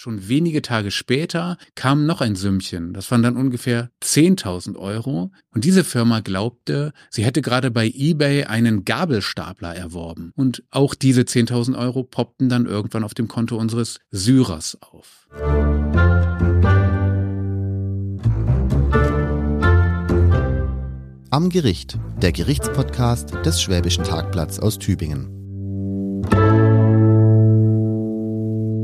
Schon wenige Tage später kam noch ein Sümmchen. Das waren dann ungefähr 10.000 Euro. Und diese Firma glaubte, sie hätte gerade bei eBay einen Gabelstapler erworben. Und auch diese 10.000 Euro poppten dann irgendwann auf dem Konto unseres Syrers auf. Am Gericht, der Gerichtspodcast des Schwäbischen Tagblatts aus Tübingen.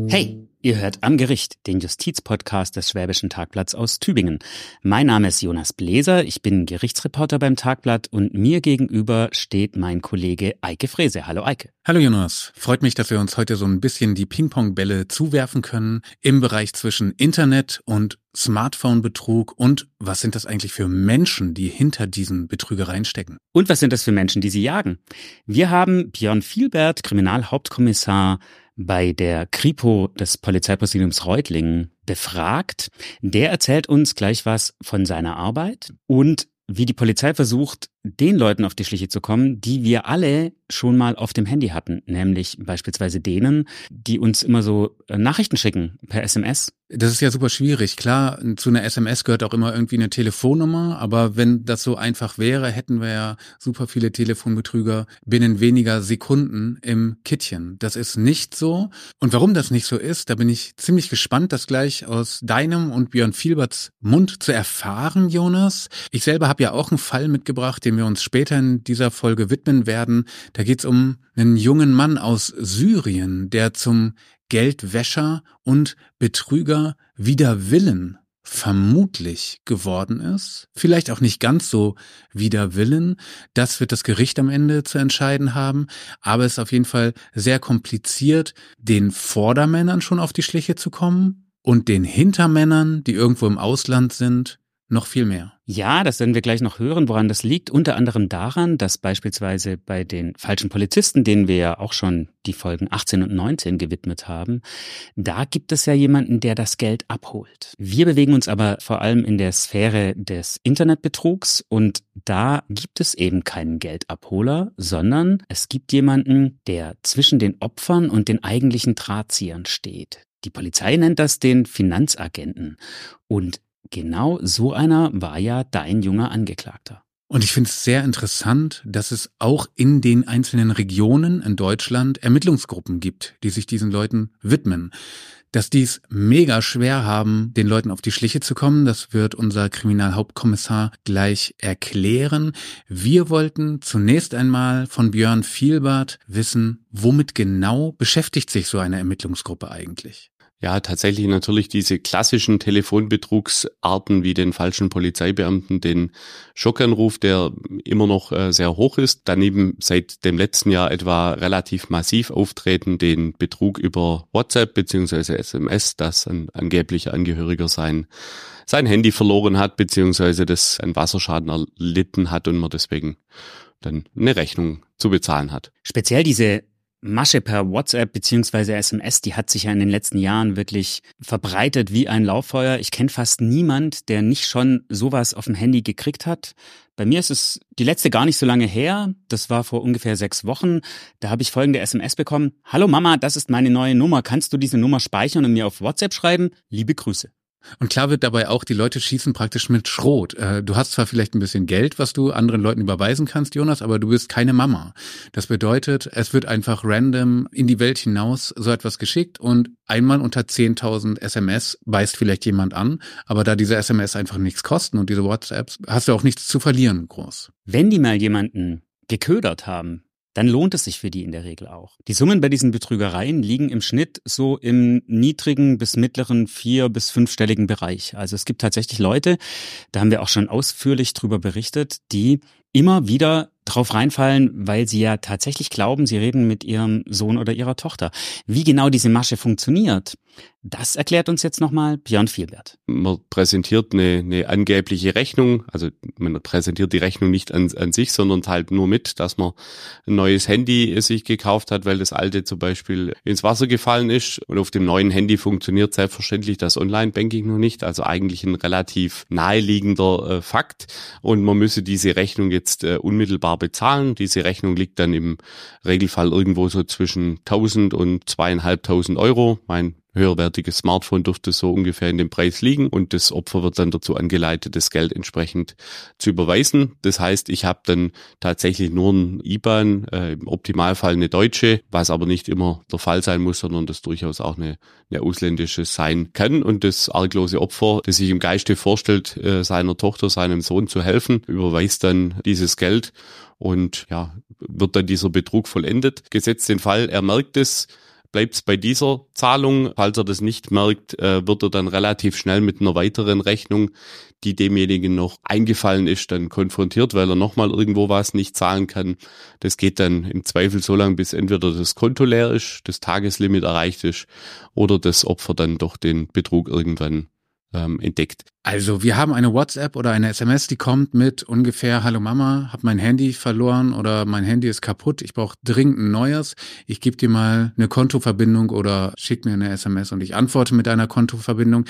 Hey! Ihr hört am Gericht den Justizpodcast des Schwäbischen Tagblatts aus Tübingen. Mein Name ist Jonas Bläser, ich bin Gerichtsreporter beim Tagblatt und mir gegenüber steht mein Kollege Eike Frese. Hallo Eike. Hallo Jonas, freut mich, dass wir uns heute so ein bisschen die Ping-Pong-Bälle zuwerfen können im Bereich zwischen Internet und Smartphone-Betrug und was sind das eigentlich für Menschen, die hinter diesen Betrügereien stecken? Und was sind das für Menschen, die sie jagen? Wir haben Björn Vielbert, Kriminalhauptkommissar bei der Kripo des Polizeipräsidiums Reutlingen befragt. Der erzählt uns gleich was von seiner Arbeit und wie die Polizei versucht, den Leuten auf die Schliche zu kommen, die wir alle schon mal auf dem Handy hatten, nämlich beispielsweise denen, die uns immer so äh, Nachrichten schicken per SMS. Das ist ja super schwierig. Klar, zu einer SMS gehört auch immer irgendwie eine Telefonnummer, aber wenn das so einfach wäre, hätten wir ja super viele Telefonbetrüger binnen weniger Sekunden im Kittchen. Das ist nicht so. Und warum das nicht so ist, da bin ich ziemlich gespannt, das gleich aus deinem und Björn Vielberts Mund zu erfahren, Jonas. Ich selber habe ja auch einen Fall mitgebracht, den dem wir uns später in dieser Folge widmen werden. Da geht es um einen jungen Mann aus Syrien, der zum Geldwäscher und Betrüger wider Willen vermutlich geworden ist. Vielleicht auch nicht ganz so wider Willen. Das wird das Gericht am Ende zu entscheiden haben. Aber es ist auf jeden Fall sehr kompliziert, den Vordermännern schon auf die Schliche zu kommen und den Hintermännern, die irgendwo im Ausland sind, noch viel mehr. Ja, das werden wir gleich noch hören, woran das liegt. Unter anderem daran, dass beispielsweise bei den falschen Polizisten, denen wir ja auch schon die Folgen 18 und 19 gewidmet haben, da gibt es ja jemanden, der das Geld abholt. Wir bewegen uns aber vor allem in der Sphäre des Internetbetrugs und da gibt es eben keinen Geldabholer, sondern es gibt jemanden, der zwischen den Opfern und den eigentlichen Drahtziehern steht. Die Polizei nennt das den Finanzagenten. Und Genau so einer war ja dein junger Angeklagter. Und ich finde es sehr interessant, dass es auch in den einzelnen Regionen in Deutschland Ermittlungsgruppen gibt, die sich diesen Leuten widmen. Dass die es mega schwer haben, den Leuten auf die Schliche zu kommen, das wird unser Kriminalhauptkommissar gleich erklären. Wir wollten zunächst einmal von Björn Vielbart wissen, womit genau beschäftigt sich so eine Ermittlungsgruppe eigentlich? Ja, tatsächlich natürlich diese klassischen Telefonbetrugsarten wie den falschen Polizeibeamten, den Schockanruf, der immer noch äh, sehr hoch ist. Daneben seit dem letzten Jahr etwa relativ massiv auftreten, den Betrug über WhatsApp beziehungsweise SMS, dass ein angeblicher Angehöriger sein sein Handy verloren hat, beziehungsweise das einen Wasserschaden erlitten hat und man deswegen dann eine Rechnung zu bezahlen hat. Speziell diese Masche per WhatsApp beziehungsweise SMS, die hat sich ja in den letzten Jahren wirklich verbreitet wie ein Lauffeuer. Ich kenne fast niemand, der nicht schon sowas auf dem Handy gekriegt hat. Bei mir ist es die letzte gar nicht so lange her. Das war vor ungefähr sechs Wochen. Da habe ich folgende SMS bekommen. Hallo Mama, das ist meine neue Nummer. Kannst du diese Nummer speichern und mir auf WhatsApp schreiben? Liebe Grüße. Und klar wird dabei auch, die Leute schießen praktisch mit Schrot. Äh, du hast zwar vielleicht ein bisschen Geld, was du anderen Leuten überweisen kannst, Jonas, aber du bist keine Mama. Das bedeutet, es wird einfach random in die Welt hinaus so etwas geschickt und einmal unter 10.000 SMS beißt vielleicht jemand an, aber da diese SMS einfach nichts kosten und diese WhatsApps, hast du auch nichts zu verlieren groß. Wenn die mal jemanden geködert haben, dann lohnt es sich für die in der Regel auch. Die Summen bei diesen Betrügereien liegen im Schnitt so im niedrigen bis mittleren vier- bis fünfstelligen Bereich. Also es gibt tatsächlich Leute, da haben wir auch schon ausführlich drüber berichtet, die immer wieder drauf reinfallen, weil sie ja tatsächlich glauben, sie reden mit ihrem Sohn oder ihrer Tochter. Wie genau diese Masche funktioniert, das erklärt uns jetzt nochmal Björn Vielbert. Man präsentiert eine, eine angebliche Rechnung, also man präsentiert die Rechnung nicht an, an sich, sondern teilt nur mit, dass man ein neues Handy sich gekauft hat, weil das alte zum Beispiel ins Wasser gefallen ist und auf dem neuen Handy funktioniert selbstverständlich das Online-Banking noch nicht, also eigentlich ein relativ naheliegender äh, Fakt und man müsse diese Rechnung jetzt äh, unmittelbar bezahlen. Diese Rechnung liegt dann im Regelfall irgendwo so zwischen 1000 und zweieinhalbtausend Euro. Mein höherwertiges Smartphone dürfte so ungefähr in dem Preis liegen und das Opfer wird dann dazu angeleitet, das Geld entsprechend zu überweisen. Das heißt, ich habe dann tatsächlich nur ein IBAN, äh, im Optimalfall eine deutsche, was aber nicht immer der Fall sein muss, sondern das durchaus auch eine, eine ausländische sein kann. Und das arglose Opfer, das sich im Geiste vorstellt, äh, seiner Tochter, seinem Sohn zu helfen, überweist dann dieses Geld und ja, wird dann dieser Betrug vollendet. Gesetzt den Fall, er merkt es, bleibt es bei dieser Zahlung. Falls er das nicht merkt, äh, wird er dann relativ schnell mit einer weiteren Rechnung, die demjenigen noch eingefallen ist, dann konfrontiert, weil er nochmal irgendwo was nicht zahlen kann. Das geht dann im Zweifel so lange, bis entweder das Konto leer ist, das Tageslimit erreicht ist oder das Opfer dann doch den Betrug irgendwann ähm, entdeckt. Also wir haben eine WhatsApp oder eine SMS, die kommt mit ungefähr Hallo Mama, hab mein Handy verloren oder mein Handy ist kaputt, ich brauche dringend ein neues. Ich gebe dir mal eine Kontoverbindung oder schick mir eine SMS und ich antworte mit einer Kontoverbindung.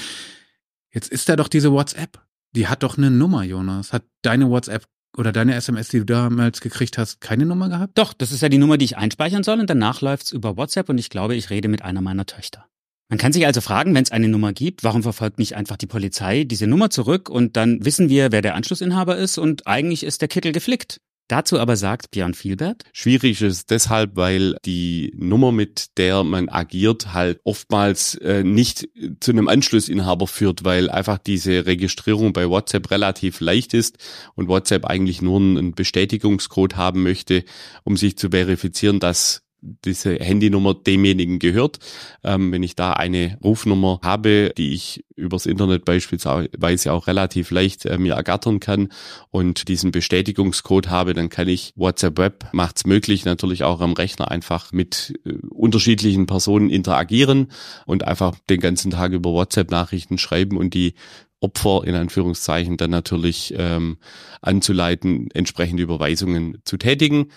Jetzt ist da doch diese WhatsApp. Die hat doch eine Nummer, Jonas. Hat deine WhatsApp oder deine SMS, die du damals gekriegt hast, keine Nummer gehabt? Doch, das ist ja die Nummer, die ich einspeichern soll und danach läuft's über WhatsApp und ich glaube, ich rede mit einer meiner Töchter. Man kann sich also fragen, wenn es eine Nummer gibt, warum verfolgt nicht einfach die Polizei diese Nummer zurück und dann wissen wir, wer der Anschlussinhaber ist und eigentlich ist der Kittel geflickt. Dazu aber sagt Björn Vielbert. Schwierig ist es deshalb, weil die Nummer, mit der man agiert, halt oftmals äh, nicht zu einem Anschlussinhaber führt, weil einfach diese Registrierung bei WhatsApp relativ leicht ist und WhatsApp eigentlich nur einen Bestätigungscode haben möchte, um sich zu verifizieren, dass diese Handynummer demjenigen gehört. Ähm, wenn ich da eine Rufnummer habe, die ich übers Internet beispielsweise auch relativ leicht äh, mir ergattern kann und diesen Bestätigungscode habe, dann kann ich WhatsApp Web macht es möglich, natürlich auch am Rechner einfach mit äh, unterschiedlichen Personen interagieren und einfach den ganzen Tag über WhatsApp Nachrichten schreiben und die Opfer in Anführungszeichen dann natürlich ähm, anzuleiten, entsprechende Überweisungen zu tätigen.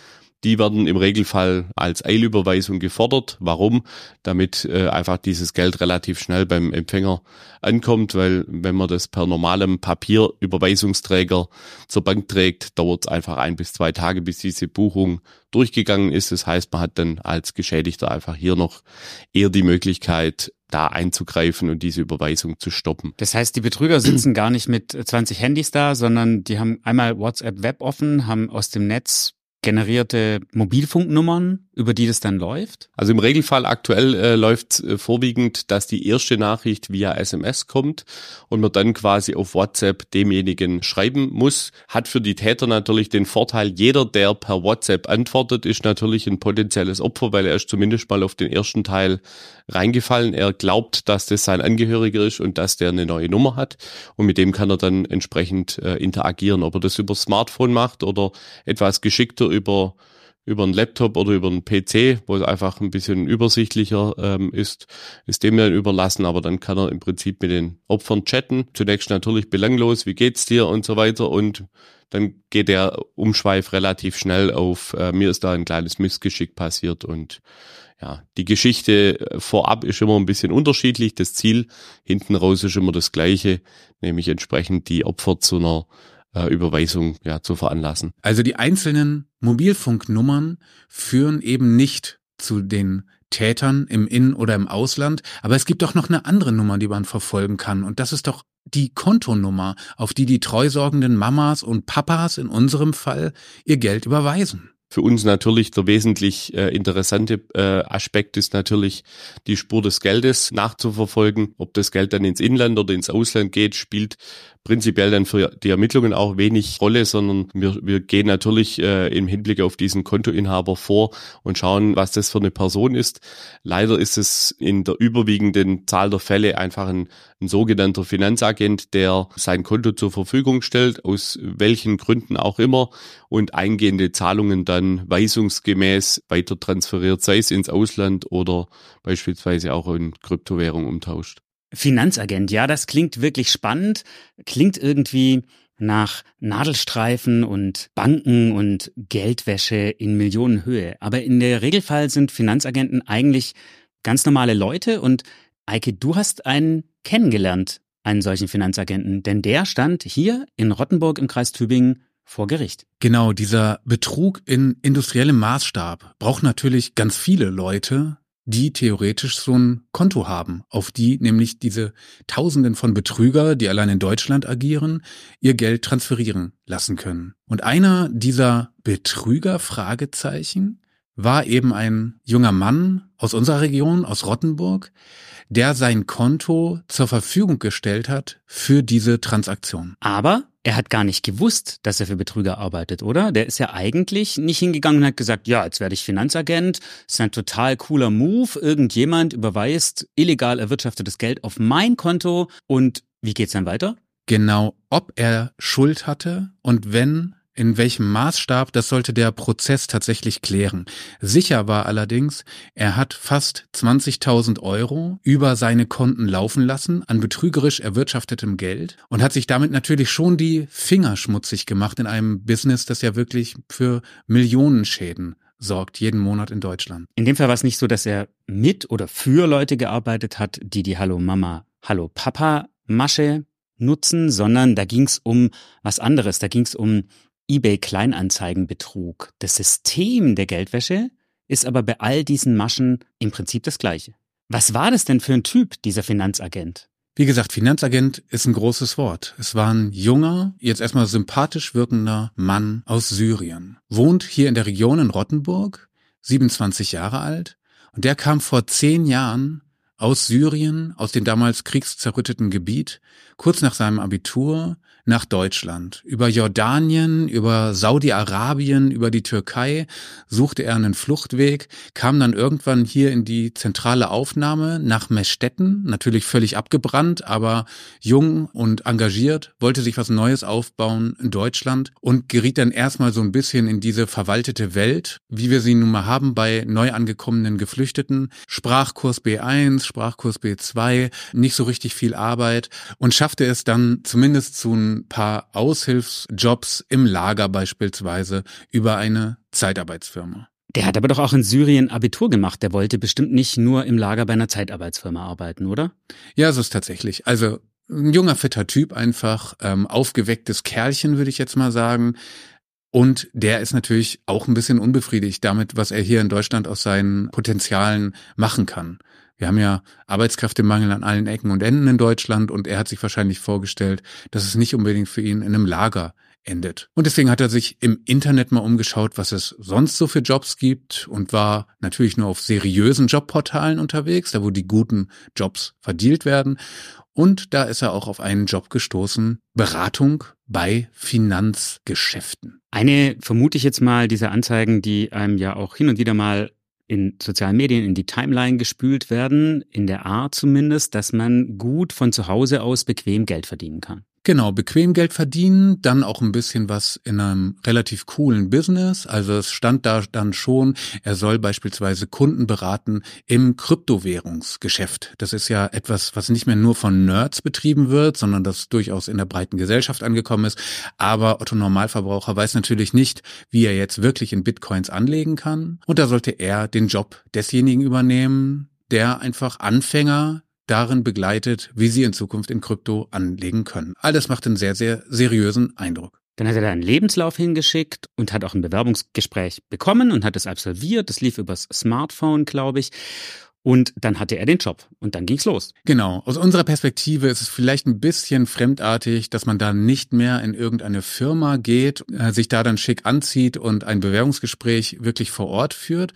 Die werden im Regelfall als Eilüberweisung gefordert. Warum? Damit äh, einfach dieses Geld relativ schnell beim Empfänger ankommt, weil wenn man das per normalem Papierüberweisungsträger zur Bank trägt, dauert es einfach ein bis zwei Tage, bis diese Buchung durchgegangen ist. Das heißt, man hat dann als Geschädigter einfach hier noch eher die Möglichkeit, da einzugreifen und diese Überweisung zu stoppen. Das heißt, die Betrüger sitzen gar nicht mit 20 Handys da, sondern die haben einmal WhatsApp Web offen, haben aus dem Netz generierte Mobilfunknummern, über die das dann läuft? Also im Regelfall aktuell äh, läuft äh, vorwiegend, dass die erste Nachricht via SMS kommt und man dann quasi auf WhatsApp demjenigen schreiben muss. Hat für die Täter natürlich den Vorteil, jeder, der per WhatsApp antwortet, ist natürlich ein potenzielles Opfer, weil er ist zumindest mal auf den ersten Teil reingefallen. Er glaubt, dass das sein Angehöriger ist und dass der eine neue Nummer hat und mit dem kann er dann entsprechend äh, interagieren. Ob er das über Smartphone macht oder etwas geschickter über über einen Laptop oder über einen PC, wo es einfach ein bisschen übersichtlicher ähm, ist, ist dem dann überlassen, aber dann kann er im Prinzip mit den Opfern chatten. Zunächst natürlich belanglos, wie geht's dir und so weiter und dann geht der Umschweif relativ schnell auf, äh, mir ist da ein kleines Missgeschick passiert und ja, die Geschichte äh, vorab ist immer ein bisschen unterschiedlich. Das Ziel hinten raus ist immer das gleiche, nämlich entsprechend die Opfer zu einer äh, Überweisung ja, zu veranlassen. Also die einzelnen Mobilfunknummern führen eben nicht zu den Tätern im In- oder im Ausland, aber es gibt doch noch eine andere Nummer, die man verfolgen kann und das ist doch die Kontonummer, auf die die treusorgenden Mamas und Papas in unserem Fall ihr Geld überweisen. Für uns natürlich der wesentlich äh, interessante äh, Aspekt ist natürlich die Spur des Geldes nachzuverfolgen. Ob das Geld dann ins Inland oder ins Ausland geht, spielt prinzipiell dann für die Ermittlungen auch wenig Rolle, sondern wir, wir gehen natürlich äh, im Hinblick auf diesen Kontoinhaber vor und schauen, was das für eine Person ist. Leider ist es in der überwiegenden Zahl der Fälle einfach ein, ein sogenannter Finanzagent, der sein Konto zur Verfügung stellt, aus welchen Gründen auch immer, und eingehende Zahlungen dann weisungsgemäß weiter transferiert, sei es ins Ausland oder beispielsweise auch in Kryptowährung umtauscht. Finanzagent, ja, das klingt wirklich spannend, klingt irgendwie nach Nadelstreifen und Banken und Geldwäsche in Millionenhöhe. Aber in der Regelfall sind Finanzagenten eigentlich ganz normale Leute und Eike, du hast einen kennengelernt, einen solchen Finanzagenten, denn der stand hier in Rottenburg im Kreis Tübingen vor Gericht. Genau, dieser Betrug in industriellem Maßstab braucht natürlich ganz viele Leute, die theoretisch so ein Konto haben, auf die nämlich diese Tausenden von Betrüger, die allein in Deutschland agieren, ihr Geld transferieren lassen können. Und einer dieser Betrüger, Fragezeichen, war eben ein junger Mann aus unserer Region, aus Rottenburg, der sein Konto zur Verfügung gestellt hat für diese Transaktion. Aber er hat gar nicht gewusst, dass er für Betrüger arbeitet, oder? Der ist ja eigentlich nicht hingegangen und hat gesagt, ja, jetzt werde ich Finanzagent, das ist ein total cooler Move, irgendjemand überweist illegal erwirtschaftetes Geld auf mein Konto und wie geht's dann weiter? Genau, ob er Schuld hatte und wenn, in welchem Maßstab, das sollte der Prozess tatsächlich klären. Sicher war allerdings, er hat fast 20.000 Euro über seine Konten laufen lassen an betrügerisch erwirtschaftetem Geld und hat sich damit natürlich schon die Finger schmutzig gemacht in einem Business, das ja wirklich für Millionenschäden sorgt jeden Monat in Deutschland. In dem Fall war es nicht so, dass er mit oder für Leute gearbeitet hat, die die Hallo Mama, Hallo Papa Masche nutzen, sondern da ging es um was anderes. Da ging es um eBay Kleinanzeigenbetrug. Das System der Geldwäsche ist aber bei all diesen Maschen im Prinzip das gleiche. Was war das denn für ein Typ, dieser Finanzagent? Wie gesagt, Finanzagent ist ein großes Wort. Es war ein junger, jetzt erstmal sympathisch wirkender Mann aus Syrien. Wohnt hier in der Region in Rottenburg, 27 Jahre alt. Und der kam vor zehn Jahren aus Syrien, aus dem damals kriegszerrütteten Gebiet, kurz nach seinem Abitur nach Deutschland. Über Jordanien, über Saudi-Arabien, über die Türkei suchte er einen Fluchtweg, kam dann irgendwann hier in die zentrale Aufnahme nach Meschtetten, natürlich völlig abgebrannt, aber jung und engagiert, wollte sich was Neues aufbauen in Deutschland und geriet dann erstmal so ein bisschen in diese verwaltete Welt, wie wir sie nun mal haben bei neu angekommenen Geflüchteten. Sprachkurs B1, Sprachkurs B2, nicht so richtig viel Arbeit und schaffte es dann zumindest zu ein paar Aushilfsjobs im Lager beispielsweise über eine Zeitarbeitsfirma. Der hat aber doch auch in Syrien Abitur gemacht. Der wollte bestimmt nicht nur im Lager bei einer Zeitarbeitsfirma arbeiten, oder? Ja, so ist tatsächlich. Also ein junger, fitter Typ einfach, ähm, aufgewecktes Kerlchen, würde ich jetzt mal sagen. Und der ist natürlich auch ein bisschen unbefriedigt damit, was er hier in Deutschland aus seinen Potenzialen machen kann. Wir haben ja Arbeitskräftemangel an allen Ecken und Enden in Deutschland und er hat sich wahrscheinlich vorgestellt, dass es nicht unbedingt für ihn in einem Lager endet. Und deswegen hat er sich im Internet mal umgeschaut, was es sonst so für Jobs gibt und war natürlich nur auf seriösen Jobportalen unterwegs, da wo die guten Jobs verdealt werden. Und da ist er auch auf einen Job gestoßen, Beratung bei Finanzgeschäften. Eine, vermute ich jetzt mal, dieser Anzeigen, die einem ja auch hin und wieder mal in sozialen Medien in die Timeline gespült werden, in der Art zumindest, dass man gut von zu Hause aus bequem Geld verdienen kann. Genau, bequem Geld verdienen, dann auch ein bisschen was in einem relativ coolen Business. Also es stand da dann schon, er soll beispielsweise Kunden beraten im Kryptowährungsgeschäft. Das ist ja etwas, was nicht mehr nur von Nerds betrieben wird, sondern das durchaus in der breiten Gesellschaft angekommen ist. Aber Otto Normalverbraucher weiß natürlich nicht, wie er jetzt wirklich in Bitcoins anlegen kann. Und da sollte er den Job desjenigen übernehmen, der einfach Anfänger darin begleitet, wie sie in Zukunft in Krypto anlegen können. Alles macht einen sehr, sehr seriösen Eindruck. Dann hat er da einen Lebenslauf hingeschickt und hat auch ein Bewerbungsgespräch bekommen und hat es absolviert. Das lief übers Smartphone, glaube ich. Und dann hatte er den Job und dann ging's los. Genau. Aus unserer Perspektive ist es vielleicht ein bisschen fremdartig, dass man da nicht mehr in irgendeine Firma geht, äh, sich da dann schick anzieht und ein Bewerbungsgespräch wirklich vor Ort führt.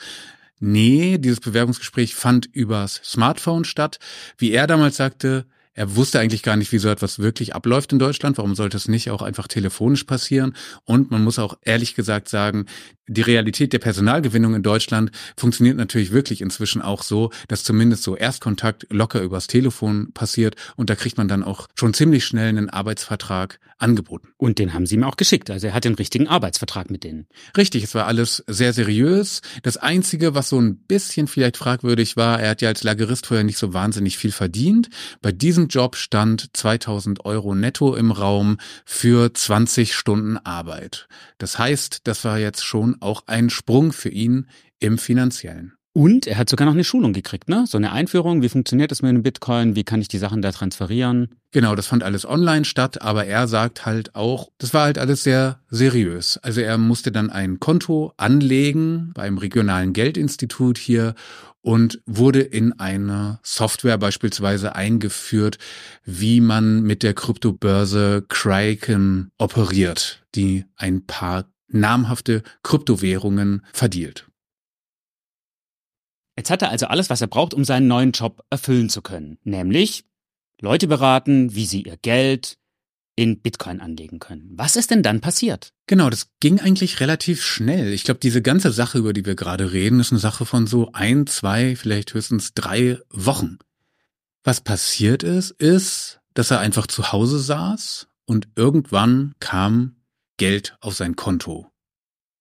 Nee, dieses Bewerbungsgespräch fand übers Smartphone statt. Wie er damals sagte, er wusste eigentlich gar nicht, wie so etwas wirklich abläuft in Deutschland. Warum sollte es nicht auch einfach telefonisch passieren? Und man muss auch ehrlich gesagt sagen, die Realität der Personalgewinnung in Deutschland funktioniert natürlich wirklich inzwischen auch so, dass zumindest so Erstkontakt locker übers Telefon passiert und da kriegt man dann auch schon ziemlich schnell einen Arbeitsvertrag angeboten. Und den haben sie ihm auch geschickt. Also er hat den richtigen Arbeitsvertrag mit denen. Richtig, es war alles sehr seriös. Das Einzige, was so ein bisschen vielleicht fragwürdig war, er hat ja als Lagerist vorher nicht so wahnsinnig viel verdient. Bei diesem Job stand 2000 Euro netto im Raum für 20 Stunden Arbeit. Das heißt, das war jetzt schon auch ein Sprung für ihn im finanziellen. Und er hat sogar noch eine Schulung gekriegt, ne? So eine Einführung, wie funktioniert das mit dem Bitcoin, wie kann ich die Sachen da transferieren? Genau, das fand alles online statt, aber er sagt halt auch, das war halt alles sehr seriös. Also er musste dann ein Konto anlegen beim regionalen Geldinstitut hier und wurde in eine Software beispielsweise eingeführt, wie man mit der Kryptobörse Kraken operiert, die ein paar namhafte Kryptowährungen verdielt. Jetzt hat er also alles, was er braucht, um seinen neuen Job erfüllen zu können. Nämlich Leute beraten, wie sie ihr Geld in Bitcoin anlegen können. Was ist denn dann passiert? Genau, das ging eigentlich relativ schnell. Ich glaube, diese ganze Sache, über die wir gerade reden, ist eine Sache von so ein, zwei, vielleicht höchstens drei Wochen. Was passiert ist, ist, dass er einfach zu Hause saß und irgendwann kam Geld auf sein Konto.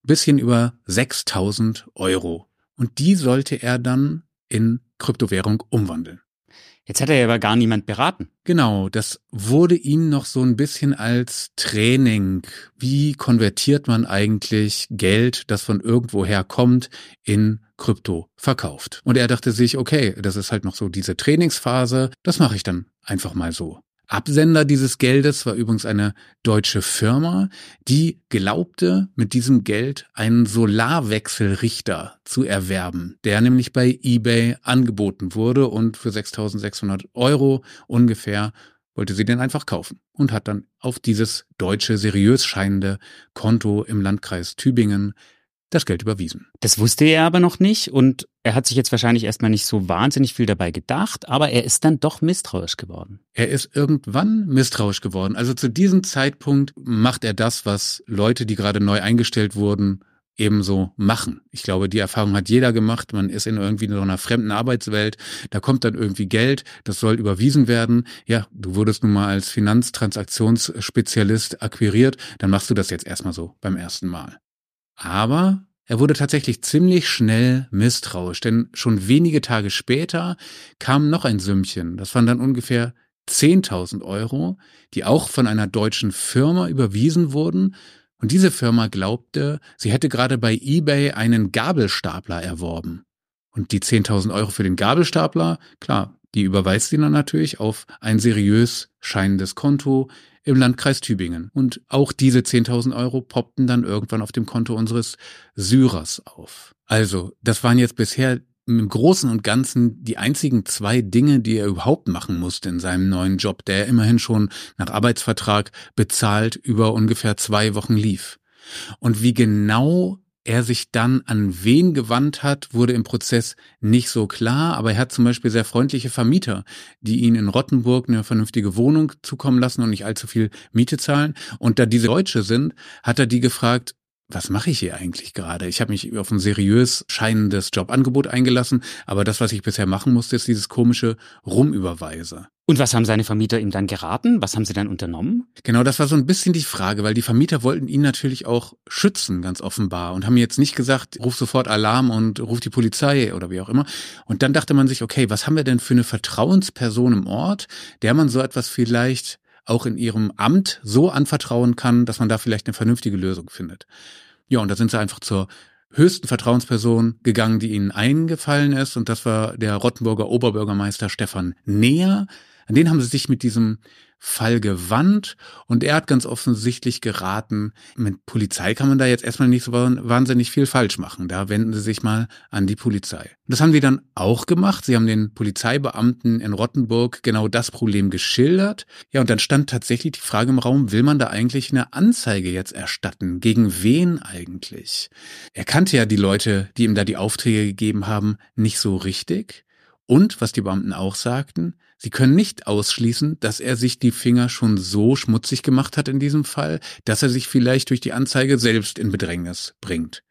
Bisschen über 6000 Euro. Und die sollte er dann in Kryptowährung umwandeln. Jetzt hat er ja aber gar niemand beraten. Genau, das wurde ihm noch so ein bisschen als Training. Wie konvertiert man eigentlich Geld, das von irgendwoher kommt, in Krypto verkauft? Und er dachte sich, okay, das ist halt noch so diese Trainingsphase, das mache ich dann einfach mal so. Absender dieses Geldes war übrigens eine deutsche Firma, die glaubte, mit diesem Geld einen Solarwechselrichter zu erwerben, der nämlich bei eBay angeboten wurde und für 6.600 Euro ungefähr wollte sie den einfach kaufen und hat dann auf dieses deutsche seriös scheinende Konto im Landkreis Tübingen das Geld überwiesen. Das wusste er aber noch nicht und er hat sich jetzt wahrscheinlich erstmal nicht so wahnsinnig viel dabei gedacht, aber er ist dann doch misstrauisch geworden. Er ist irgendwann misstrauisch geworden. Also zu diesem Zeitpunkt macht er das, was Leute, die gerade neu eingestellt wurden, ebenso machen. Ich glaube, die Erfahrung hat jeder gemacht. Man ist in irgendwie so einer fremden Arbeitswelt. Da kommt dann irgendwie Geld. Das soll überwiesen werden. Ja, du wurdest nun mal als Finanztransaktionsspezialist akquiriert. Dann machst du das jetzt erstmal so beim ersten Mal. Aber er wurde tatsächlich ziemlich schnell misstrauisch, denn schon wenige Tage später kam noch ein Sümmchen. Das waren dann ungefähr 10.000 Euro, die auch von einer deutschen Firma überwiesen wurden. Und diese Firma glaubte, sie hätte gerade bei eBay einen Gabelstapler erworben. Und die 10.000 Euro für den Gabelstapler, klar, die überweist sie dann natürlich auf ein seriös scheinendes Konto im Landkreis Tübingen. Und auch diese 10.000 Euro poppten dann irgendwann auf dem Konto unseres Syrers auf. Also, das waren jetzt bisher im Großen und Ganzen die einzigen zwei Dinge, die er überhaupt machen musste in seinem neuen Job, der immerhin schon nach Arbeitsvertrag bezahlt über ungefähr zwei Wochen lief. Und wie genau er sich dann an wen gewandt hat, wurde im Prozess nicht so klar, aber er hat zum Beispiel sehr freundliche Vermieter, die ihn in Rottenburg eine vernünftige Wohnung zukommen lassen und nicht allzu viel Miete zahlen. Und da diese Deutsche sind, hat er die gefragt, was mache ich hier eigentlich gerade? Ich habe mich auf ein seriös scheinendes Jobangebot eingelassen, aber das, was ich bisher machen musste, ist dieses komische Rumüberweise. Und was haben seine Vermieter ihm dann geraten? Was haben sie dann unternommen? Genau, das war so ein bisschen die Frage, weil die Vermieter wollten ihn natürlich auch schützen, ganz offenbar, und haben jetzt nicht gesagt, ruf sofort Alarm und ruf die Polizei oder wie auch immer. Und dann dachte man sich, okay, was haben wir denn für eine Vertrauensperson im Ort, der man so etwas vielleicht auch in ihrem Amt so anvertrauen kann, dass man da vielleicht eine vernünftige Lösung findet. Ja, und da sind sie einfach zur höchsten Vertrauensperson gegangen, die ihnen eingefallen ist, und das war der Rottenburger Oberbürgermeister Stefan Neher. An den haben sie sich mit diesem Fall gewandt und er hat ganz offensichtlich geraten, mit Polizei kann man da jetzt erstmal nicht so wahnsinnig viel falsch machen. Da wenden Sie sich mal an die Polizei. Das haben die dann auch gemacht. Sie haben den Polizeibeamten in Rottenburg genau das Problem geschildert. Ja, und dann stand tatsächlich die Frage im Raum, will man da eigentlich eine Anzeige jetzt erstatten? Gegen wen eigentlich? Er kannte ja die Leute, die ihm da die Aufträge gegeben haben, nicht so richtig. Und, was die Beamten auch sagten, Sie können nicht ausschließen, dass er sich die Finger schon so schmutzig gemacht hat in diesem Fall, dass er sich vielleicht durch die Anzeige selbst in Bedrängnis bringt.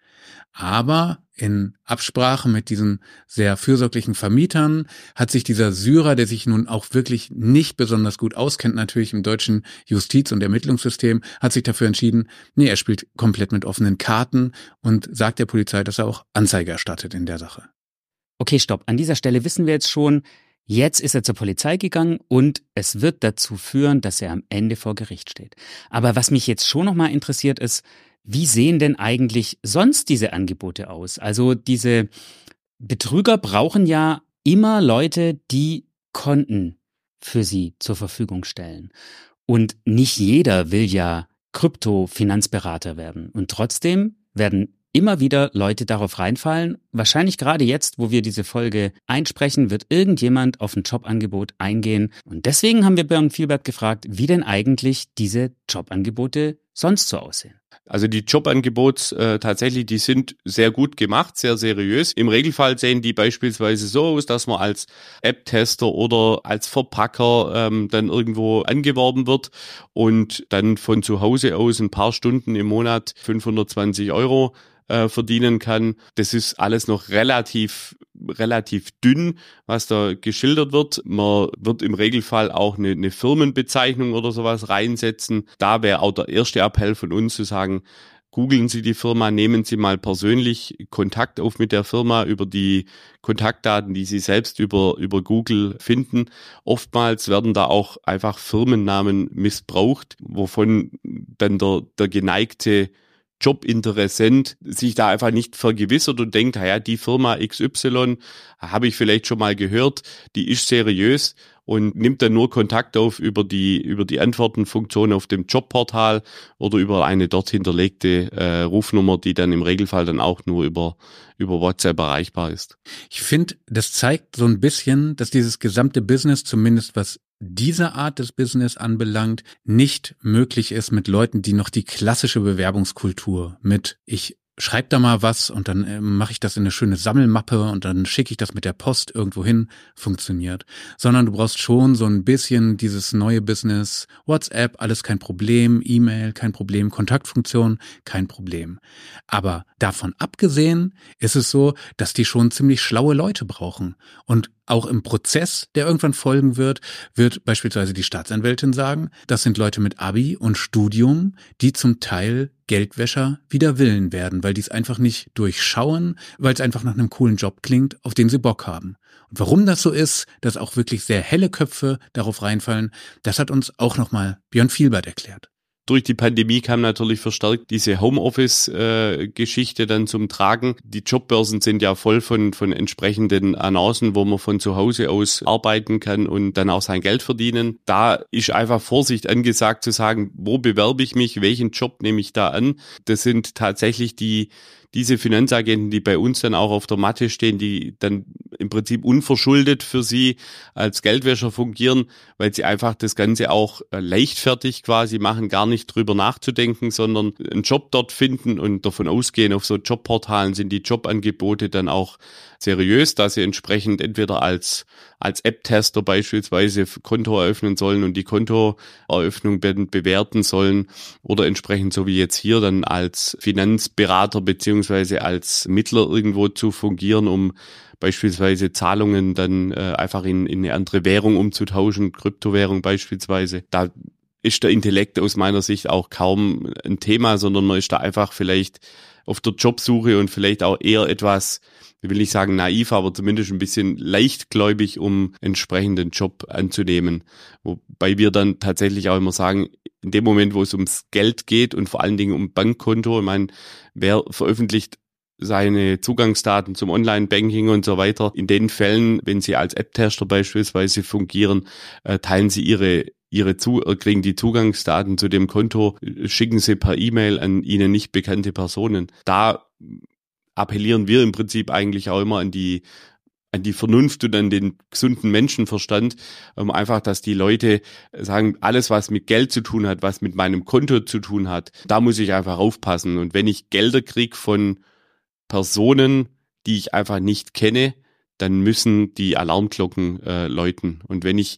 Aber in Absprache mit diesen sehr fürsorglichen Vermietern hat sich dieser Syrer, der sich nun auch wirklich nicht besonders gut auskennt, natürlich im deutschen Justiz- und Ermittlungssystem, hat sich dafür entschieden, nee, er spielt komplett mit offenen Karten und sagt der Polizei, dass er auch Anzeige erstattet in der Sache. Okay, stopp. An dieser Stelle wissen wir jetzt schon, Jetzt ist er zur Polizei gegangen und es wird dazu führen, dass er am Ende vor Gericht steht. Aber was mich jetzt schon nochmal interessiert ist, wie sehen denn eigentlich sonst diese Angebote aus? Also diese Betrüger brauchen ja immer Leute, die Konten für sie zur Verfügung stellen. Und nicht jeder will ja Krypto-Finanzberater werden. Und trotzdem werden immer wieder Leute darauf reinfallen. Wahrscheinlich gerade jetzt, wo wir diese Folge einsprechen, wird irgendjemand auf ein Jobangebot eingehen. Und deswegen haben wir Bernd Vielbert gefragt, wie denn eigentlich diese Jobangebote sonst so aussehen. Also die Jobangebots äh, tatsächlich, die sind sehr gut gemacht, sehr seriös. Im Regelfall sehen die beispielsweise so aus, dass man als App-Tester oder als Verpacker ähm, dann irgendwo angeworben wird und dann von zu Hause aus ein paar Stunden im Monat 520 Euro äh, verdienen kann. Das ist alles noch relativ relativ dünn, was da geschildert wird. Man wird im Regelfall auch eine, eine Firmenbezeichnung oder sowas reinsetzen. Da wäre auch der erste Appell von uns zu sagen, googeln Sie die Firma, nehmen Sie mal persönlich Kontakt auf mit der Firma über die Kontaktdaten, die Sie selbst über, über Google finden. Oftmals werden da auch einfach Firmennamen missbraucht, wovon dann der, der geneigte Jobinteressent sich da einfach nicht vergewissert und denkt, ja, die Firma XY habe ich vielleicht schon mal gehört, die ist seriös und nimmt dann nur Kontakt auf über die, über die Antwortenfunktion auf dem Jobportal oder über eine dort hinterlegte äh, Rufnummer, die dann im Regelfall dann auch nur über, über WhatsApp erreichbar ist. Ich finde, das zeigt so ein bisschen, dass dieses gesamte Business, zumindest was diese Art des Business anbelangt, nicht möglich ist mit Leuten, die noch die klassische Bewerbungskultur mit ich schreib da mal was und dann äh, mache ich das in eine schöne Sammelmappe und dann schicke ich das mit der Post irgendwo hin, funktioniert. Sondern du brauchst schon so ein bisschen dieses neue Business, WhatsApp, alles kein Problem, E-Mail, kein Problem, Kontaktfunktion, kein Problem. Aber davon abgesehen ist es so, dass die schon ziemlich schlaue Leute brauchen. Und auch im Prozess, der irgendwann folgen wird, wird beispielsweise die Staatsanwältin sagen, das sind Leute mit Abi und Studium, die zum Teil Geldwäscher wider Willen werden, weil die es einfach nicht durchschauen, weil es einfach nach einem coolen Job klingt, auf den sie Bock haben. Und warum das so ist, dass auch wirklich sehr helle Köpfe darauf reinfallen, das hat uns auch nochmal Björn Vielbert erklärt durch die Pandemie kam natürlich verstärkt diese Homeoffice-Geschichte dann zum Tragen. Die Jobbörsen sind ja voll von, von entsprechenden Annoncen, wo man von zu Hause aus arbeiten kann und dann auch sein Geld verdienen. Da ist einfach Vorsicht angesagt zu sagen, wo bewerbe ich mich, welchen Job nehme ich da an. Das sind tatsächlich die diese Finanzagenten, die bei uns dann auch auf der Matte stehen, die dann im Prinzip unverschuldet für sie als Geldwäscher fungieren, weil sie einfach das Ganze auch äh, leichtfertig quasi machen, gar nicht drüber nachzudenken, sondern einen Job dort finden und davon ausgehen, auf so Jobportalen sind die Jobangebote dann auch seriös, da sie entsprechend entweder als, als App-Tester beispielsweise Konto eröffnen sollen und die Kontoeröffnung bewerten sollen oder entsprechend so wie jetzt hier dann als Finanzberater beziehungsweise als Mittler irgendwo zu fungieren, um beispielsweise Zahlungen dann äh, einfach in, in eine andere Währung umzutauschen, Kryptowährung beispielsweise. Da ist der Intellekt aus meiner Sicht auch kaum ein Thema, sondern man ist da einfach vielleicht auf der Jobsuche und vielleicht auch eher etwas ich will nicht sagen naiv, aber zumindest ein bisschen leichtgläubig, um entsprechenden Job anzunehmen. Wobei wir dann tatsächlich auch immer sagen, in dem Moment, wo es ums Geld geht und vor allen Dingen um Bankkonto, ich meine, wer veröffentlicht seine Zugangsdaten zum Online-Banking und so weiter. In den Fällen, wenn Sie als App-Tester beispielsweise fungieren, äh, teilen Sie Ihre ihre zu äh, kriegen die Zugangsdaten zu dem Konto, schicken sie per E-Mail an ihnen nicht bekannte Personen. Da appellieren wir im Prinzip eigentlich auch immer an die an die Vernunft und an den gesunden Menschenverstand, um einfach, dass die Leute sagen, alles, was mit Geld zu tun hat, was mit meinem Konto zu tun hat, da muss ich einfach aufpassen. Und wenn ich Gelder krieg von Personen, die ich einfach nicht kenne, dann müssen die Alarmglocken äh, läuten. Und wenn ich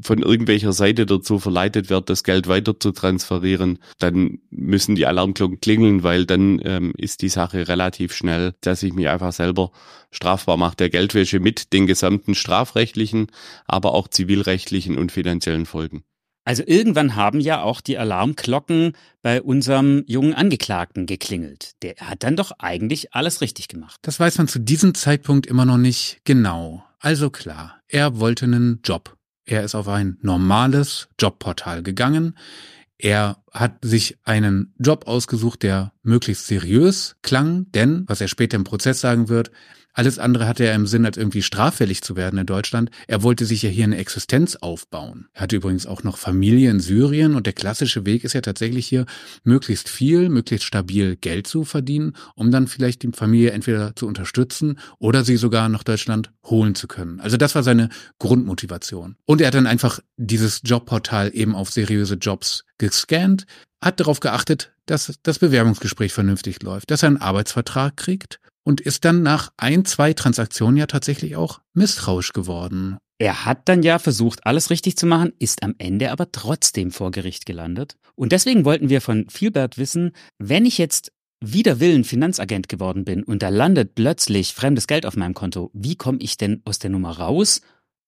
von irgendwelcher Seite dazu verleitet wird, das Geld weiter zu transferieren, dann müssen die Alarmglocken klingeln, weil dann ähm, ist die Sache relativ schnell, dass ich mich einfach selber strafbar mache der Geldwäsche mit den gesamten strafrechtlichen, aber auch zivilrechtlichen und finanziellen Folgen. Also irgendwann haben ja auch die Alarmglocken bei unserem jungen Angeklagten geklingelt. Der hat dann doch eigentlich alles richtig gemacht. Das weiß man zu diesem Zeitpunkt immer noch nicht genau. Also klar, er wollte einen Job. Er ist auf ein normales Jobportal gegangen. Er hat sich einen Job ausgesucht, der möglichst seriös klang, denn, was er später im Prozess sagen wird, Alles andere hatte er im Sinn, als irgendwie straffällig zu werden in Deutschland. Er wollte sich ja hier eine Existenz aufbauen. Er hatte übrigens auch noch Familie in Syrien und der klassische Weg ist ja tatsächlich hier, möglichst viel, möglichst stabil Geld zu verdienen, um dann vielleicht die Familie entweder zu unterstützen oder sie sogar nach Deutschland holen zu können. Also das war seine Grundmotivation. Und er hat dann einfach dieses Jobportal eben auf seriöse Jobs gescannt, hat darauf geachtet, dass das Bewerbungsgespräch vernünftig läuft, dass er einen Arbeitsvertrag kriegt und ist dann nach ein, zwei Transaktionen ja tatsächlich auch misstrauisch geworden. Er hat dann ja versucht, alles richtig zu machen, ist am Ende aber trotzdem vor Gericht gelandet. Und deswegen wollten wir von Vielbert wissen, wenn ich jetzt wider Willen Finanzagent geworden bin und da landet plötzlich fremdes Geld auf meinem Konto, wie komme ich denn aus der Nummer raus,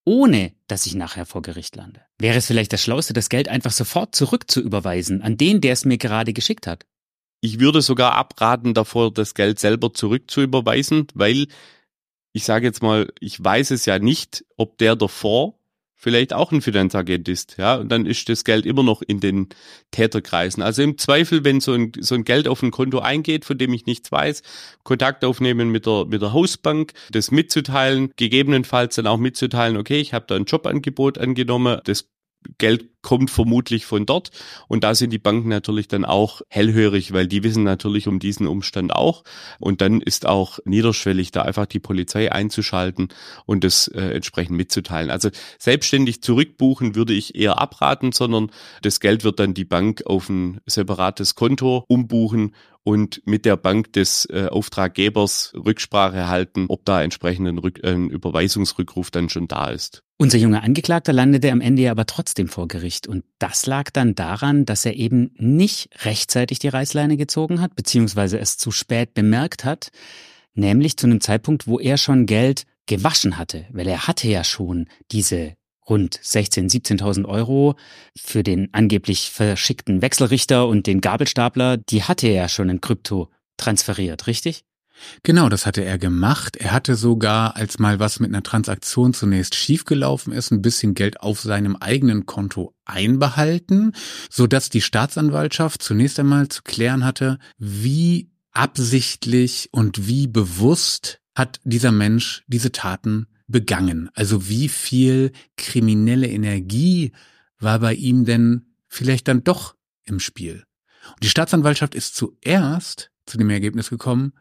ohne dass ich nachher vor Gericht lande? Wäre es vielleicht das Schlauste, das Geld einfach sofort zurückzuüberweisen an den, der es mir gerade geschickt hat? Ich würde sogar abraten davor, das Geld selber zurückzuüberweisen, weil ich sage jetzt mal, ich weiß es ja nicht, ob der davor vielleicht auch ein Finanzagent ist, ja, und dann ist das Geld immer noch in den Täterkreisen. Also im Zweifel, wenn so ein, so ein Geld auf ein Konto eingeht, von dem ich nichts weiß, Kontakt aufnehmen mit der, mit der Hausbank, das mitzuteilen, gegebenenfalls dann auch mitzuteilen, okay, ich habe da ein Jobangebot angenommen, das Geld kommt vermutlich von dort. Und da sind die Banken natürlich dann auch hellhörig, weil die wissen natürlich um diesen Umstand auch. Und dann ist auch niederschwellig, da einfach die Polizei einzuschalten und das äh, entsprechend mitzuteilen. Also selbstständig zurückbuchen würde ich eher abraten, sondern das Geld wird dann die Bank auf ein separates Konto umbuchen und mit der Bank des äh, Auftraggebers Rücksprache halten, ob da entsprechend ein, Rück ein Überweisungsrückruf dann schon da ist. Unser junger Angeklagter landete am Ende aber trotzdem vor Gericht. Und das lag dann daran, dass er eben nicht rechtzeitig die Reißleine gezogen hat, beziehungsweise es zu spät bemerkt hat, nämlich zu einem Zeitpunkt, wo er schon Geld gewaschen hatte, weil er hatte ja schon diese rund 16, 17.000 Euro für den angeblich verschickten Wechselrichter und den Gabelstapler, die hatte er ja schon in Krypto transferiert, richtig? Genau, das hatte er gemacht. Er hatte sogar, als mal was mit einer Transaktion zunächst schiefgelaufen ist, ein bisschen Geld auf seinem eigenen Konto einbehalten, so dass die Staatsanwaltschaft zunächst einmal zu klären hatte, wie absichtlich und wie bewusst hat dieser Mensch diese Taten begangen. Also wie viel kriminelle Energie war bei ihm denn vielleicht dann doch im Spiel? Und die Staatsanwaltschaft ist zuerst zu dem Ergebnis gekommen,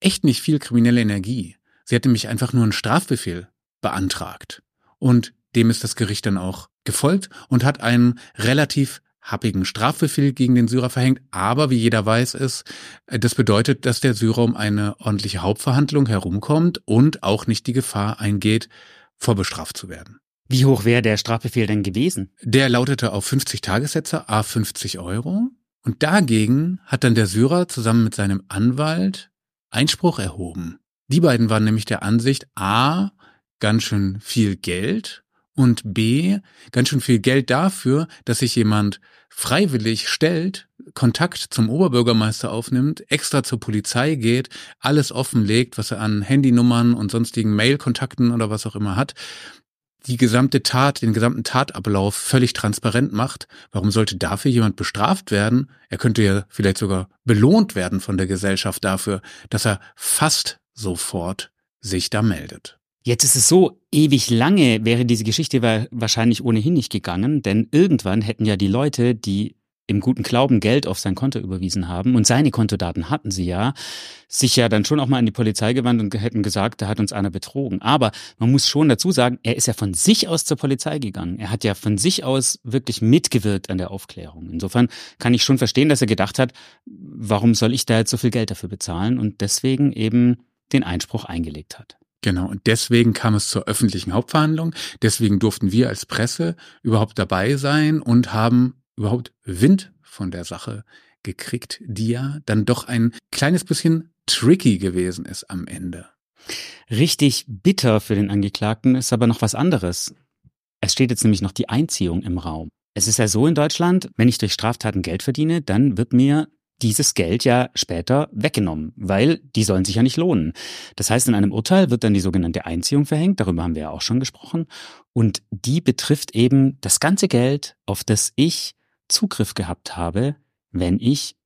echt nicht viel kriminelle Energie. Sie hatte mich einfach nur einen Strafbefehl beantragt. Und dem ist das Gericht dann auch gefolgt und hat einen relativ happigen Strafbefehl gegen den Syrer verhängt. Aber wie jeder weiß es, das bedeutet, dass der Syrer um eine ordentliche Hauptverhandlung herumkommt und auch nicht die Gefahr eingeht, vorbestraft zu werden. Wie hoch wäre der Strafbefehl denn gewesen? Der lautete auf 50 Tagessätze, a 50 Euro. Und dagegen hat dann der Syrer zusammen mit seinem Anwalt Einspruch erhoben. Die beiden waren nämlich der Ansicht, a, ganz schön viel Geld und b, ganz schön viel Geld dafür, dass sich jemand freiwillig stellt, Kontakt zum Oberbürgermeister aufnimmt, extra zur Polizei geht, alles offenlegt, was er an Handynummern und sonstigen Mailkontakten oder was auch immer hat, die gesamte Tat, den gesamten Tatablauf völlig transparent macht, warum sollte dafür jemand bestraft werden? Er könnte ja vielleicht sogar belohnt werden von der Gesellschaft dafür, dass er fast sofort sich da meldet. Jetzt ist es so, ewig lange wäre diese Geschichte wahrscheinlich ohnehin nicht gegangen, denn irgendwann hätten ja die Leute, die im guten Glauben Geld auf sein Konto überwiesen haben und seine Kontodaten hatten sie ja, sich ja dann schon auch mal an die Polizei gewandt und hätten gesagt, da hat uns einer betrogen. Aber man muss schon dazu sagen, er ist ja von sich aus zur Polizei gegangen. Er hat ja von sich aus wirklich mitgewirkt an der Aufklärung. Insofern kann ich schon verstehen, dass er gedacht hat, warum soll ich da jetzt so viel Geld dafür bezahlen und deswegen eben den Einspruch eingelegt hat. Genau, und deswegen kam es zur öffentlichen Hauptverhandlung. Deswegen durften wir als Presse überhaupt dabei sein und haben überhaupt Wind von der Sache gekriegt, die ja dann doch ein kleines bisschen tricky gewesen ist am Ende. Richtig bitter für den Angeklagten ist aber noch was anderes. Es steht jetzt nämlich noch die Einziehung im Raum. Es ist ja so in Deutschland, wenn ich durch Straftaten Geld verdiene, dann wird mir dieses Geld ja später weggenommen, weil die sollen sich ja nicht lohnen. Das heißt, in einem Urteil wird dann die sogenannte Einziehung verhängt, darüber haben wir ja auch schon gesprochen, und die betrifft eben das ganze Geld, auf das ich Zugriff gehabt habe, wenn ich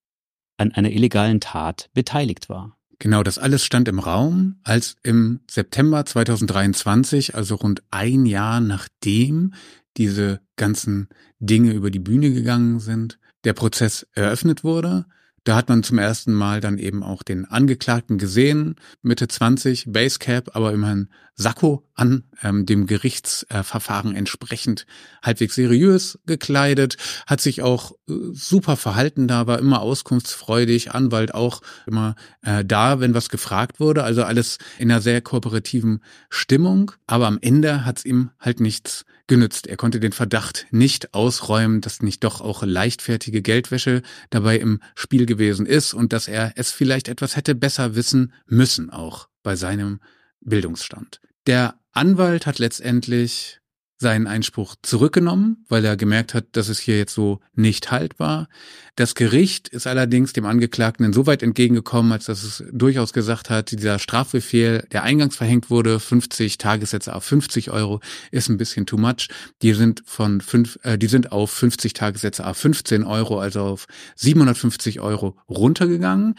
an einer illegalen Tat beteiligt war. Genau, das alles stand im Raum, als im September 2023, also rund ein Jahr nachdem diese ganzen Dinge über die Bühne gegangen sind, der Prozess eröffnet wurde da hat man zum ersten Mal dann eben auch den Angeklagten gesehen, Mitte 20, Basecap, aber immerhin Sakko an, ähm, dem Gerichtsverfahren entsprechend halbwegs seriös gekleidet, hat sich auch äh, super verhalten da, war immer auskunftsfreudig, Anwalt auch immer äh, da, wenn was gefragt wurde, also alles in einer sehr kooperativen Stimmung, aber am Ende hat's ihm halt nichts genützt. Er konnte den Verdacht nicht ausräumen, dass nicht doch auch leichtfertige Geldwäsche dabei im Spiel gewesen ist und dass er es vielleicht etwas hätte besser wissen müssen, auch bei seinem Bildungsstand. Der Anwalt hat letztendlich seinen Einspruch zurückgenommen, weil er gemerkt hat, dass es hier jetzt so nicht haltbar. Das Gericht ist allerdings dem Angeklagten insoweit entgegengekommen, als dass es durchaus gesagt hat, dieser Strafbefehl, der eingangs verhängt wurde, 50 Tagessätze auf 50 Euro, ist ein bisschen too much. Die sind von fünf, äh, die sind auf 50 Tagessätze auf 15 Euro, also auf 750 Euro runtergegangen.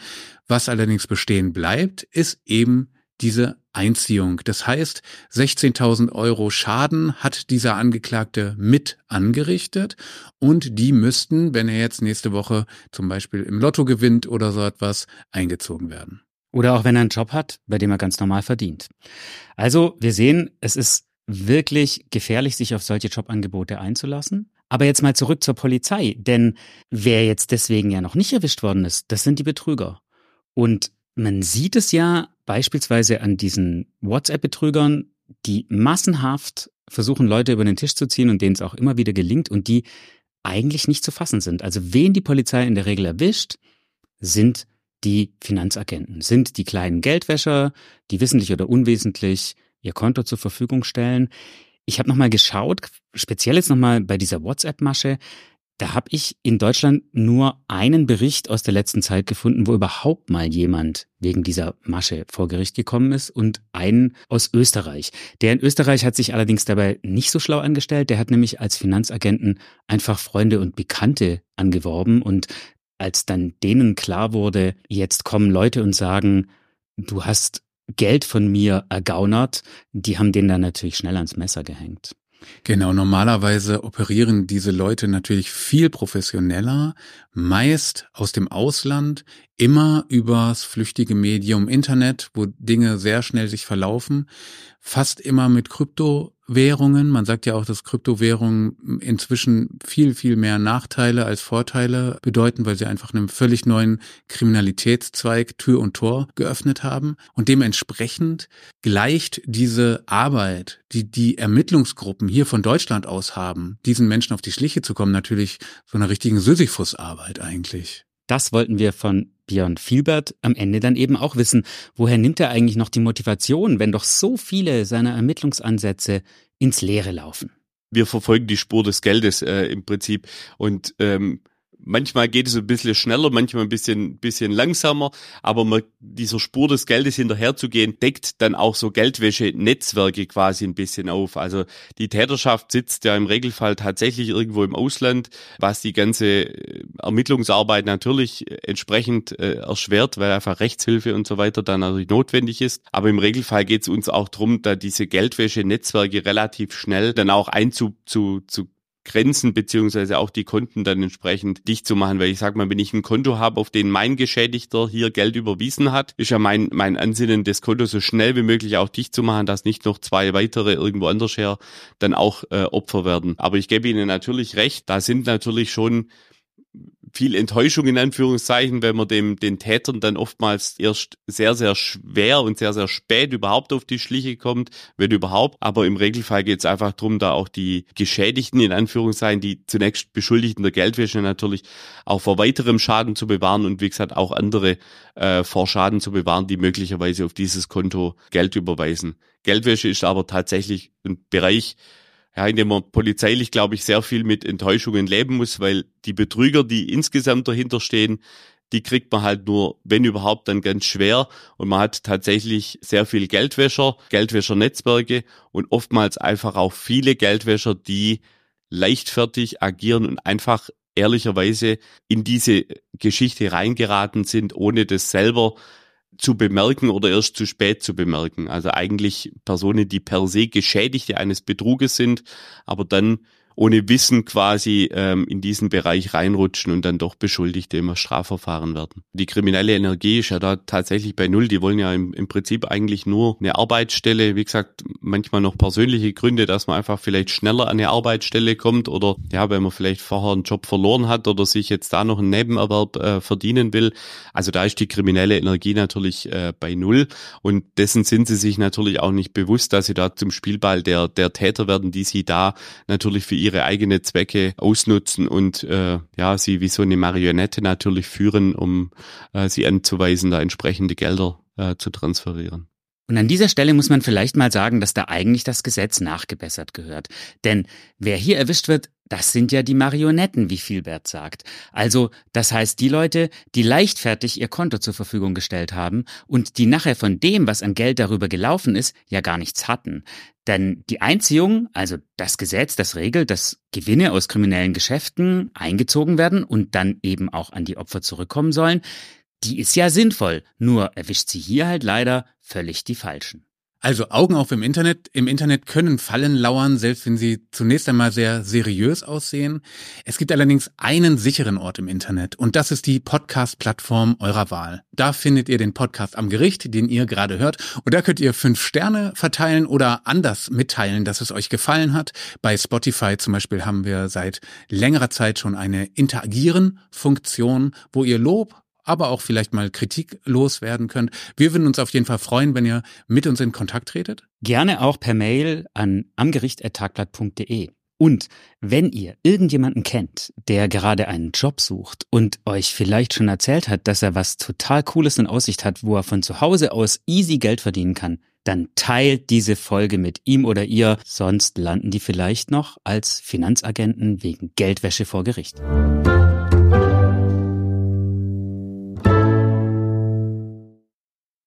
Was allerdings bestehen bleibt, ist eben diese Einziehung. Das heißt, 16.000 Euro Schaden hat dieser Angeklagte mit angerichtet und die müssten, wenn er jetzt nächste Woche zum Beispiel im Lotto gewinnt oder so etwas, eingezogen werden. Oder auch wenn er einen Job hat, bei dem er ganz normal verdient. Also wir sehen, es ist wirklich gefährlich, sich auf solche Jobangebote einzulassen. Aber jetzt mal zurück zur Polizei, denn wer jetzt deswegen ja noch nicht erwischt worden ist, das sind die Betrüger. Und man sieht es ja beispielsweise an diesen WhatsApp-Betrügern, die massenhaft versuchen, Leute über den Tisch zu ziehen und denen es auch immer wieder gelingt und die eigentlich nicht zu fassen sind. Also wen die Polizei in der Regel erwischt, sind die Finanzagenten, sind die kleinen Geldwäscher, die wissentlich oder unwesentlich ihr Konto zur Verfügung stellen. Ich habe nochmal geschaut, speziell jetzt nochmal bei dieser WhatsApp-Masche, da habe ich in Deutschland nur einen Bericht aus der letzten Zeit gefunden, wo überhaupt mal jemand wegen dieser Masche vor Gericht gekommen ist und einen aus Österreich. Der in Österreich hat sich allerdings dabei nicht so schlau angestellt. Der hat nämlich als Finanzagenten einfach Freunde und Bekannte angeworben und als dann denen klar wurde, jetzt kommen Leute und sagen, du hast Geld von mir ergaunert, die haben den dann natürlich schnell ans Messer gehängt. Genau, normalerweise operieren diese Leute natürlich viel professioneller, meist aus dem Ausland, immer übers flüchtige Medium Internet, wo Dinge sehr schnell sich verlaufen, fast immer mit Kryptowährungen. Man sagt ja auch, dass Kryptowährungen inzwischen viel, viel mehr Nachteile als Vorteile bedeuten, weil sie einfach einem völlig neuen Kriminalitätszweig Tür und Tor geöffnet haben. Und dementsprechend gleicht diese Arbeit, die die Ermittlungsgruppen hier von Deutschland aus haben, diesen Menschen auf die Schliche zu kommen, natürlich so einer richtigen Sisyphus-Arbeit eigentlich. Das wollten wir von Björn Vielbert am Ende dann eben auch wissen. Woher nimmt er eigentlich noch die Motivation, wenn doch so viele seiner Ermittlungsansätze ins Leere laufen? Wir verfolgen die Spur des Geldes äh, im Prinzip und ähm, manchmal geht es ein bisschen schneller, manchmal ein bisschen, bisschen langsamer, aber man, dieser Spur des Geldes hinterherzugehen, deckt dann auch so Geldwäsche-Netzwerke quasi ein bisschen auf. Also die Täterschaft sitzt ja im Regelfall tatsächlich irgendwo im Ausland, was die ganze äh, Ermittlungsarbeit natürlich entsprechend äh, erschwert, weil einfach Rechtshilfe und so weiter dann natürlich notwendig ist. Aber im Regelfall geht es uns auch darum, da diese Geldwäsche-Netzwerke relativ schnell dann auch einzu zu, zu Grenzen beziehungsweise auch die Konten dann entsprechend dicht zu machen, weil ich sag mal, wenn ich ein Konto habe, auf den mein Geschädigter hier Geld überwiesen hat, ist ja mein, mein Ansinnen, das Konto so schnell wie möglich auch dicht zu machen, dass nicht noch zwei weitere irgendwo anders her dann auch äh, Opfer werden. Aber ich gebe Ihnen natürlich recht, da sind natürlich schon viel Enttäuschung in Anführungszeichen, wenn man dem den Tätern dann oftmals erst sehr, sehr schwer und sehr, sehr spät überhaupt auf die Schliche kommt, wenn überhaupt. Aber im Regelfall geht es einfach darum, da auch die Geschädigten in Anführungszeichen, die zunächst Beschuldigten der Geldwäsche natürlich auch vor weiterem Schaden zu bewahren und wie gesagt auch andere äh, vor Schaden zu bewahren, die möglicherweise auf dieses Konto Geld überweisen. Geldwäsche ist aber tatsächlich ein Bereich, ja, in dem man polizeilich, glaube ich, sehr viel mit Enttäuschungen leben muss, weil die Betrüger, die insgesamt dahinter stehen, die kriegt man halt nur, wenn überhaupt, dann ganz schwer. Und man hat tatsächlich sehr viel Geldwäscher, Geldwäschernetzwerke und oftmals einfach auch viele Geldwäscher, die leichtfertig agieren und einfach ehrlicherweise in diese Geschichte reingeraten sind, ohne das selber zu bemerken oder erst zu spät zu bemerken. Also eigentlich Personen, die per se Geschädigte eines Betruges sind, aber dann ohne Wissen quasi ähm, in diesen Bereich reinrutschen und dann doch Beschuldigte immer Strafverfahren werden. Die kriminelle Energie ist ja da tatsächlich bei Null. Die wollen ja im, im Prinzip eigentlich nur eine Arbeitsstelle. Wie gesagt, manchmal noch persönliche Gründe, dass man einfach vielleicht schneller an eine Arbeitsstelle kommt oder ja, wenn man vielleicht vorher einen Job verloren hat oder sich jetzt da noch einen Nebenerwerb äh, verdienen will. Also da ist die kriminelle Energie natürlich äh, bei Null und dessen sind sie sich natürlich auch nicht bewusst, dass sie da zum Spielball der, der Täter werden, die sie da natürlich für ihre eigene Zwecke ausnutzen und äh, ja, sie wie so eine Marionette natürlich führen, um äh, sie anzuweisen, da entsprechende Gelder äh, zu transferieren. Und an dieser Stelle muss man vielleicht mal sagen, dass da eigentlich das Gesetz nachgebessert gehört. Denn wer hier erwischt wird, das sind ja die Marionetten, wie Vielbert sagt. Also, das heißt die Leute, die leichtfertig ihr Konto zur Verfügung gestellt haben und die nachher von dem, was an Geld darüber gelaufen ist, ja gar nichts hatten. Denn die Einziehung, also das Gesetz, das regelt, dass Gewinne aus kriminellen Geschäften eingezogen werden und dann eben auch an die Opfer zurückkommen sollen, die ist ja sinnvoll, nur erwischt sie hier halt leider völlig die Falschen. Also Augen auf im Internet. Im Internet können Fallen lauern, selbst wenn sie zunächst einmal sehr seriös aussehen. Es gibt allerdings einen sicheren Ort im Internet und das ist die Podcast-Plattform eurer Wahl. Da findet ihr den Podcast am Gericht, den ihr gerade hört und da könnt ihr fünf Sterne verteilen oder anders mitteilen, dass es euch gefallen hat. Bei Spotify zum Beispiel haben wir seit längerer Zeit schon eine Interagieren-Funktion, wo ihr Lob aber auch vielleicht mal Kritik loswerden könnt. Wir würden uns auf jeden Fall freuen, wenn ihr mit uns in Kontakt tretet. Gerne auch per Mail an amgericht.tagblatt.de. Und wenn ihr irgendjemanden kennt, der gerade einen Job sucht und euch vielleicht schon erzählt hat, dass er was total Cooles in Aussicht hat, wo er von zu Hause aus easy Geld verdienen kann, dann teilt diese Folge mit ihm oder ihr, sonst landen die vielleicht noch als Finanzagenten wegen Geldwäsche vor Gericht.